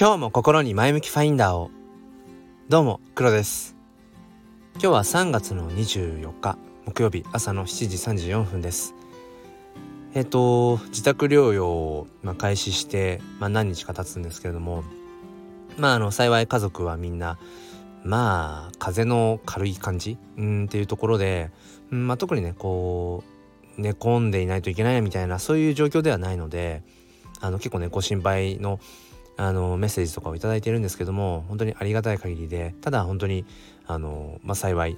今日も心に前向きファインダーを。どうも黒です。今日は3月の24日木曜日朝の7時34分です。えっ、と自宅療養を、まあ、開始して、まあ、何日か経つんですけれどもまああの幸い家族はみんなまあ風の軽い感じ？うんっていうところで、うんまあ、特にねこう寝込んでいないといけないみたいなそういう状況ではないのであの結構ねご心配のあのメッセージとかを頂いてるんですけども本当にありがたい限りでただ本当にあの、まあ、幸いっ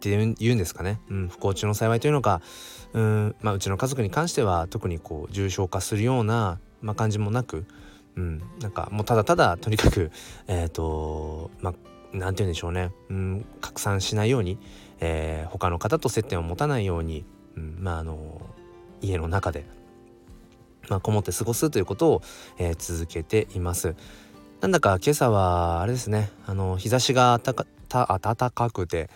て言うんですかね、うん、不幸中の幸いというのかうん、まあ、うちの家族に関しては特にこう重症化するような、まあ、感じもなく、うん、なんかもうただただとにかく えっ、ー、とまあ何て言うんでしょうね、うん、拡散しないように、えー、他の方と接点を持たないように、うん、まああの家の中でまあ、こもって過ごすということを、えー、続けています。なんだか今朝はあれですね。あの日差しがたかた暖かくて。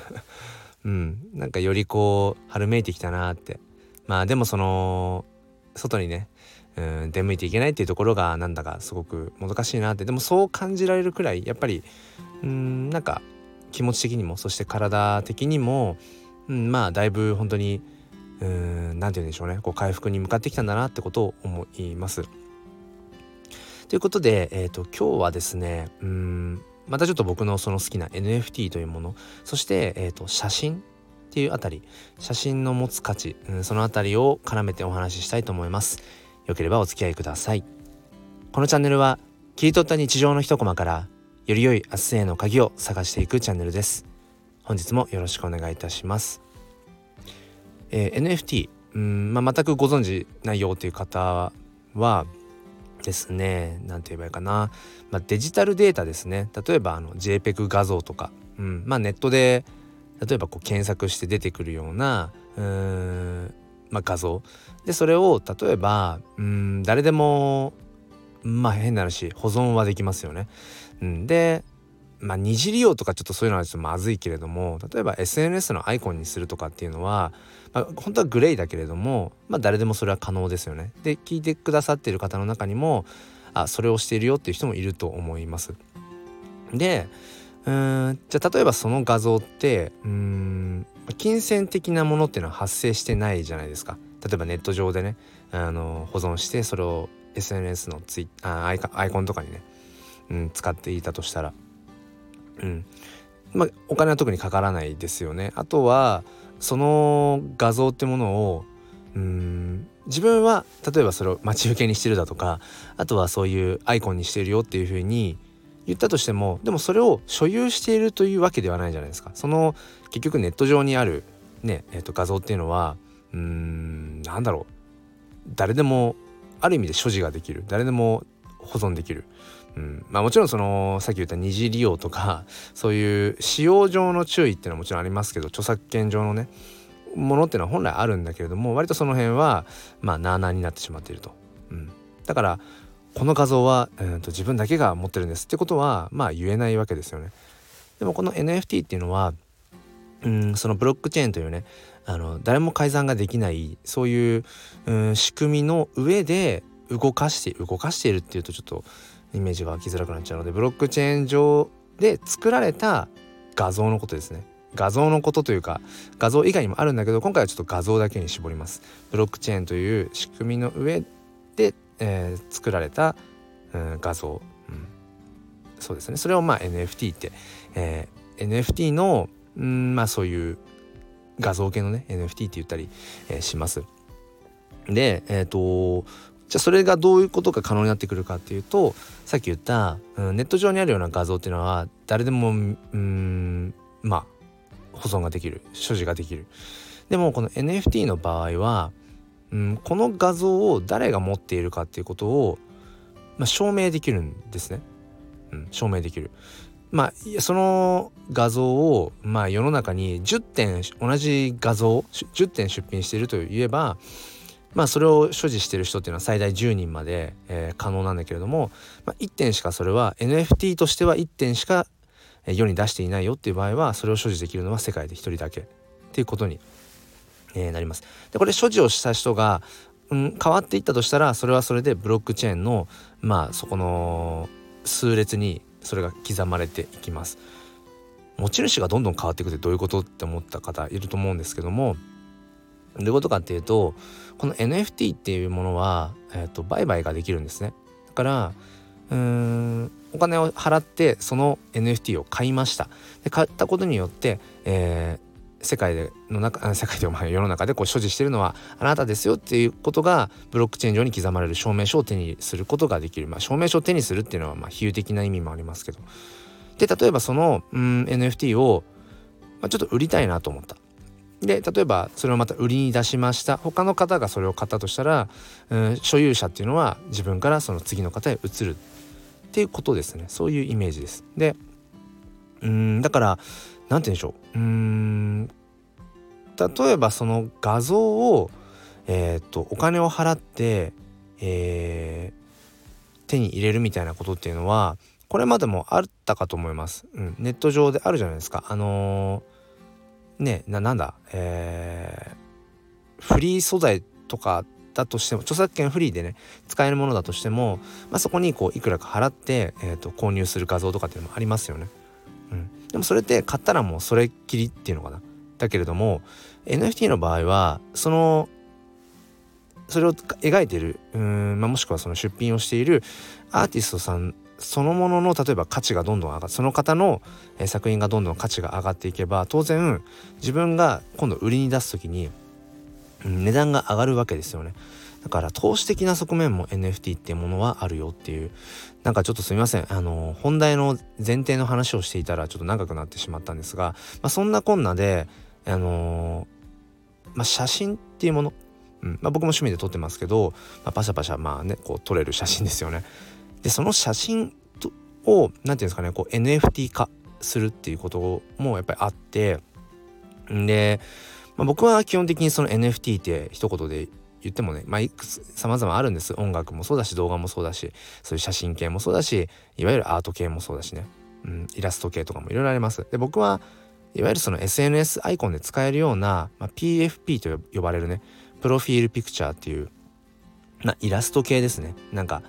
うん。なんかよりこう春めいてきたなって。まあでもその外にねうん出向いていけないっていうところがなんだかすごくもどかしいなって。でもそう感じられるくらいやっぱりうんなんか気持ち的にもそして体的にも、うん、まあだいぶ本当にうん何て言うんでしょうねこう回復に向かってきたんだなってことを思います。ということで、えーと、今日はですねうんまたちょっと僕のその好きな NFT というものそして、えーと、写真っていうあたり写真の持つ価値、うん、そのあたりを絡めてお話ししたいと思います。よければお付き合いください。このチャンネルは切り取った日常の一コマからより良い明日への鍵を探していくチャンネルです。本日もよろしくお願いいたします。えー、NFT うん、まあ、全くご存知ないよという方はですね何て言えばいいかな、まあ、デジタルデータですね。例えばあの JPEG 画像とか、うんまあ、ネットで例えばこう検索して出てくるようなうん、まあ、画像。でそれを例えばうん誰でもまあ変な話保存はできますよね。うん、でまあ二次利用とかちょっとそういうのはちょっとまずいけれども例えば SNS のアイコンにするとかっていうのは、まあ、本当はグレーだけれども、まあ、誰でもそれは可能ですよね。で聞いてくださっている方の中にもあそれをしているよっていう人もいると思います。でうんじゃあ例えばその画像ってうん金銭的なものっていうのは発生してないじゃないですか。例えばネット上でねあの保存してそれを SNS のツイあアイアイコンとかにね、うん、使っていたとしたら。うんまあ、お金は特にかからないですよね。あとはその画像ってものをうん自分は例えばそれを待ち受けにしてるだとかあとはそういうアイコンにしてるよっていうふうに言ったとしてもでもそれを所有しているというわけではないじゃないですか。その結局ネット上にある、ねえー、と画像っていうのはうんなんだろう誰でもある意味で所持ができる誰でも保存できるうんまあ、もちろんそのさっき言った二次利用とか そういう使用上の注意っていうのはもちろんありますけど著作権上のねものっていうのは本来あるんだけれども割とその辺はまあなあなあになってしまっていると。うん、だからこの画像は、えー、と自分だけが持ってるんですってことはまあ言えないわけですよね。でもこの NFT っていうのはうんそのブロックチェーンというねあの誰も改ざんができないそういううん仕組みの上で動かして動かしているっていうとちょっとイメージが湧きづらくなっちゃうのでブロックチェーン上で作られた画像のことですね。画像のことというか画像以外にもあるんだけど今回はちょっと画像だけに絞ります。ブロックチェーンという仕組みの上で、えー、作られた、うん、画像、うん、そうですね。それをまあ NFT って、えー、NFT の、うんまあそういう画像系のね NFT って言ったり、えー、します。でえっ、ー、とじゃあそれがどういうことが可能になってくるかっていうとさっき言った、うん、ネット上にあるような画像っていうのは誰でもうんまあ保存ができる。所持ができる。でもこの NFT の場合は、うん、この画像を誰が持っているかっていうことを、まあ、証明できるんですね、うん、証明できる。まあその画像をまあ世の中に10点同じ画像10点出品しているといえばまあそれを所持してる人っていうのは最大10人まで、えー、可能なんだけれども、まあ、1点しかそれは NFT としては1点しか世に出していないよっていう場合はそれを所持できるのは世界で1人だけっていうことに、えー、なります。でこれ所持をした人がうん、変わっていったとしたらそれはそれでブロックチェーンのまあそこの数列にそれが刻まれていきます持ち主がどんどん変わっていくってどういうことって思った方いると思うんですけどもどういうことかっていうとこの NFT っていうものは、えーと、売買ができるんですね。だからうーんお金を払ってその NFT を買いました。で買ったことによって、え世界での中世界でまあ世の中でこう所持してるのはあなたですよっていうことがブロックチェーン上に刻まれる証明書を手にすることができる、まあ、証明書を手にするっていうのはまあ比喩的な意味もありますけど。で例えばそのうん NFT を、まあ、ちょっと売りたいなと思った。で例えばそれをまた売りに出しました他の方がそれを買ったとしたら、うん、所有者っていうのは自分からその次の方へ移るっていうことですねそういうイメージですでうんだから何て言うんでしょううん例えばその画像を、えーと、お金を払って、えー、手に入れるみたいなことっていうのはこれまでもあったかと思います。うん、ネット上であるじゃないですか。あのー、ねななんだ、えー、フリー素材とかだとしても著作権フリーでね使えるものだとしても、まあ、そこにこういくらか払って、えーと購入する画像とかっていうのもありますよね。うん、でもそれって買ったらもうそれっきりっていうのかな。だけれども NFT の場合はそのそれを描いてるうん、まあ、もしくはその出品をしているアーティストさんそのものの例えば価値がどんどん上がってその方の、作品がどんどん価値が上がっていけば当然自分が今度売りに出す時に、値段が上がるわけですよね。だから投資的な側面も NFT っていうものはあるよっていうなんかちょっとすみませんあの本題の前提の話をしていたらちょっと長くなってしまったんですが、まあ、そんなこんなであのまあ、写真っていうもの、うんまあ、僕も趣味で撮ってますけど、まあ、パシャパシャまあねこう撮れる写真ですよね。でその写真を何て言うんですかねこう NFT 化するっていうこともやっぱりあってで、まあ、僕は基本的にその NFT って一言で言ってもね、まあ、いくつ様々あるんです。音楽もそうだし動画もそうだしそういう写真系もそうだしいわゆるアート系もそうだしね、うん、イラスト系とかもいろいろあります。で僕はいわゆるその SNS アイコンで使えるような、まあ、PFP と呼ばれるねプロフィールピクチャーっていうなイラスト系ですね。なんか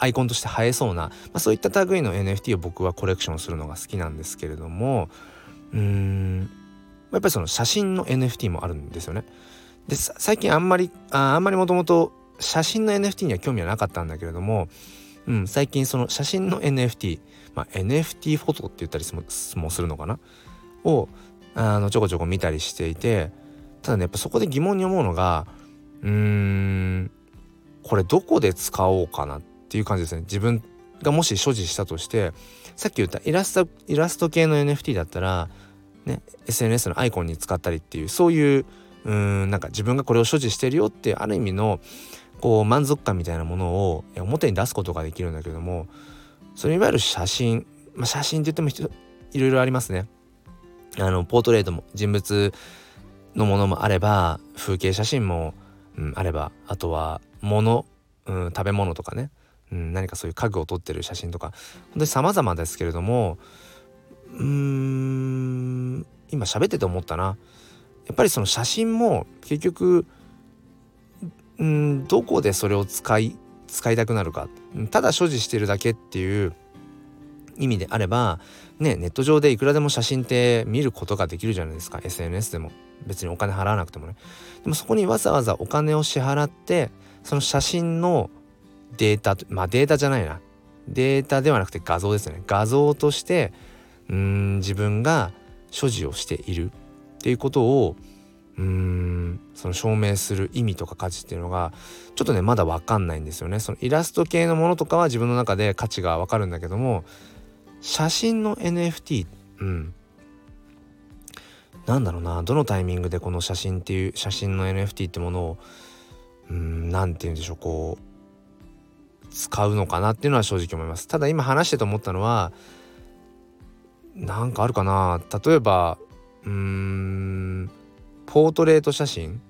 アイコンとして映えそうな、まあ、そういった類の NFT を僕はコレクションするのが好きなんですけれどもうーんやっぱりその写真の NFT もあるんですよね。で最近あんまりああんまりもともと写真の NFT には興味はなかったんだけれども、うん、最近その写真の NFT、まあ、NFT フォトって言ったりもするのかな？をあのちょこちょこ見たりしていてただねやっぱそこで疑問に思うのがうーんこれどこで使おうかなっっていう感じですね自分がもし所持したとしてさっき言ったイラストイラスト系の NFT だったらね SNS のアイコンに使ったりっていうそういううんなんか自分がこれを所持してるよっていうある意味のこう満足感みたいなものを表に出すことができるんだけどもそれいわゆる写真、まあ、写真って言ってもいろいろありますね。あのポートレートも人物のものもあれば風景写真も、うん、あればあとは物、うん、食べ物とかね、うん、何かそういう家具を撮ってる写真とか本当に様々ですけれどもうーん今喋ってて思ったな。やっぱりその写真も結局うんどこでそれを使い使いたくなるか。ただ所持してるだけっていう意味であればねネット上でいくらでも写真って見ることができるじゃないですか。SNS でも。別にお金払わなくてもね。でもそこにわざわざお金を支払ってその写真のデータまあデータじゃないな。データではなくて画像ですね。画像としてうん自分が所持をしている。っていうことをうんその証明する意味とか価値っていうのがちょっとねまだ分かんないんですよね。そのイラスト系のものとかは自分の中で価値が分かるんだけども写真の NFT うん。なんだろうな。どのタイミングでこの写真っていう写真の NFT ってものをうん何て言うんでしょう。こう使うのかなっていうのは正直思いますただ今話してて思ったのはなんかあるかな例えばうーんポートレート写真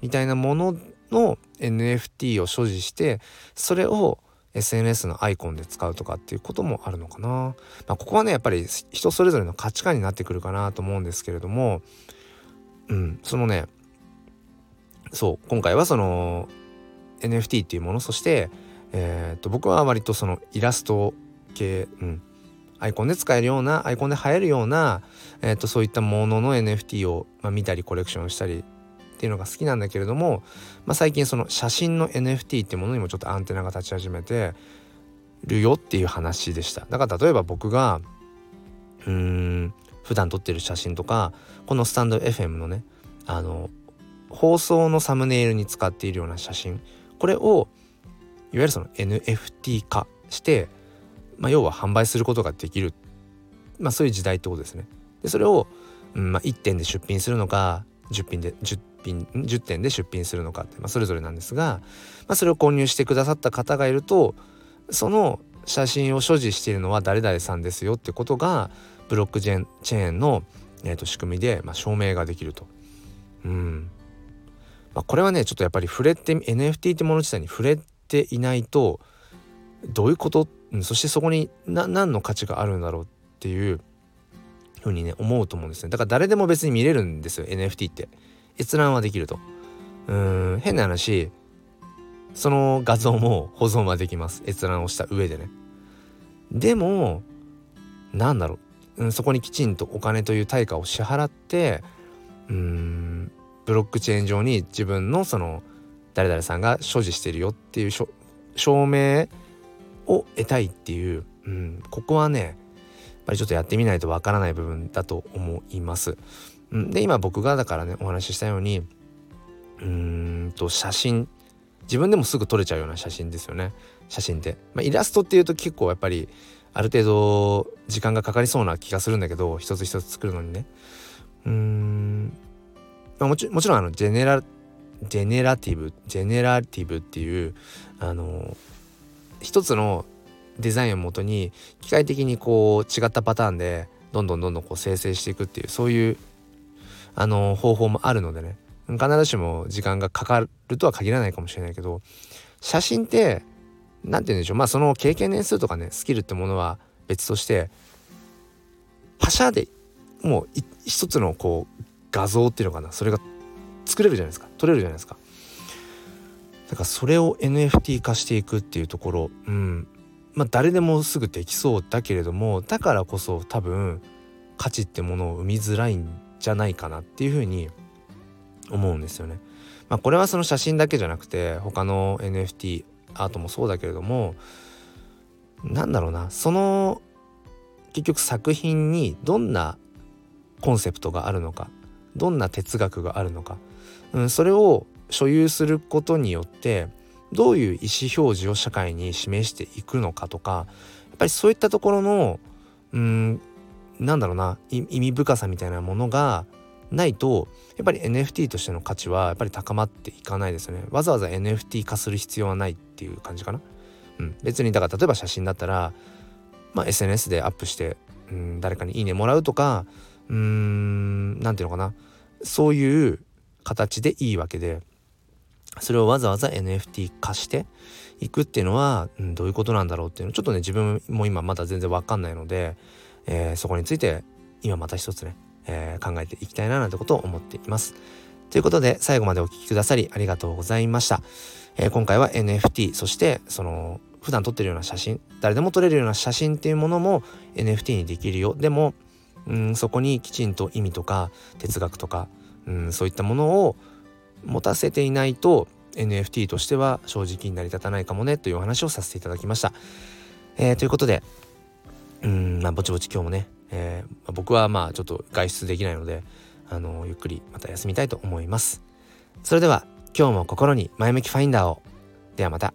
みたいなものの NFT を所持してそれを SNS のアイコンで使うとかっていうこともあるのかな。まあ、ここはねやっぱり人それぞれの価値観になってくるかなと思うんですけれどもうんそのねそう今回はその NFT っていうものそして、えー、と僕は割とそのイラスト系、うん、アイコンで使えるようなアイコンで映えるような、えー、とそういったものの NFT を、まあ、見たりコレクションしたりっていうのが好きなんだけれども、まあ、最近その写真の NFT っていうものにもちょっとアンテナが立ち始めてるよっていう話でした。だから例えば僕がうーん普段撮ってる写真とかこのスタンド FM のねあの放送のサムネイルに使っているような写真これをいわゆるその NFT 化して、まあ、要は販売することができる、まあ、そういう時代ってことですね。でそれを、うんまあ、1点で出品するのか10品で10品10点で出品するのかって、まあ、それぞれなんですが、まあ、それを購入してくださった方がいるとその写真を所持しているのは誰々さんですよってことがブロックチェーンの、えー、と仕組みで、まあ、証明ができると。うんまあ、これはねちょっとやっぱり触れて NFT ってもの自体に触れていないとどういうこと、そしてそこに何の価値があるんだろうっていうふうにね思うと思うんですね。だから誰でも別に見れるんですよ NFT って。閲覧はできると。うん変な話その画像も保存はできます。閲覧をした上でね。でもなんだろう、うん、そこにきちんとお金という対価を支払ってうんブロックチェーン上に自分のその誰々さんが所持してるよっていう証明を得たいっていう、うん、ここはねやっぱりちょっとやってみないとわからない部分だと思います。うん、で今僕がだからねお話ししたようにうーんと写真自分でもすぐ撮れちゃうような写真ですよね。写真って、まあ、イラストっていうと結構やっぱりある程度時間がかかりそうな気がするんだけど一つ一つ作るのにね。うーん、まあ、もちもちろんあのジェネラジェネラティブジェネラティブっていうあの一つのデザインをもとに機械的にこう違ったパターンでどんどんどんどんこう生成していくっていうそういうあの方法もあるのでね。必ずしも時間がかかるとは限らないかもしれないけど写真って何て言うんでしょう。まあその経験年数とかねスキルってものは別としてパシャでもう一つのこう画像っていうのかな。それが作れるじゃないですか。撮れるじゃないですか。だからそれを NFT 化していくっていうところうん。まあ誰でもすぐできそうだけれどもだからこそ多分価値ってものを生みづらいんじゃないかなっていうふうに思うんですよね。まあ、これはその写真だけじゃなくて他の NFT アートもそうだけれどもなんだろうな。その結局作品にどんなコンセプトがあるのかどんな哲学があるのか、うん、それを所有することによってどういう意思表示を社会に示していくのかとかやっぱりそういったところのうんなんだろうな意味深さみたいなものがないとやっぱり NFT としての価値はやっぱり高まっていかないですよね。わざわざ NFT 化する必要はないっていう感じかな、うん、別にだから例えば写真だったら、まあ、SNS でアップして、うん、誰かにいいねもらうとかうーん何ていうのかな。そういう形でいいわけでそれをわざわざ NFT 化していくっていうのは、うん、どういうことなんだろうっていうのちょっとね自分も今まだ全然わかんないので、えー、そこについて今また一つね、えー、考えていきたいななんてことを思っています。ということで最後までお聴きくださりありがとうございました。えー、今回は NFT そしてその普段撮ってるような写真誰でも撮れるような写真っていうものも NFT にできるよでもうんそこにきちんと意味とか哲学とかうんそういったものを持たせていないと NFT としては正直に成り立たないかもねというお話をさせていただきました。えー、ということでうんまあぼちぼち今日もね、えー、僕はまあちょっと外出できないのであのゆっくりまた休みたいと思います。それでは今日も心に前向きファインダーをではまた。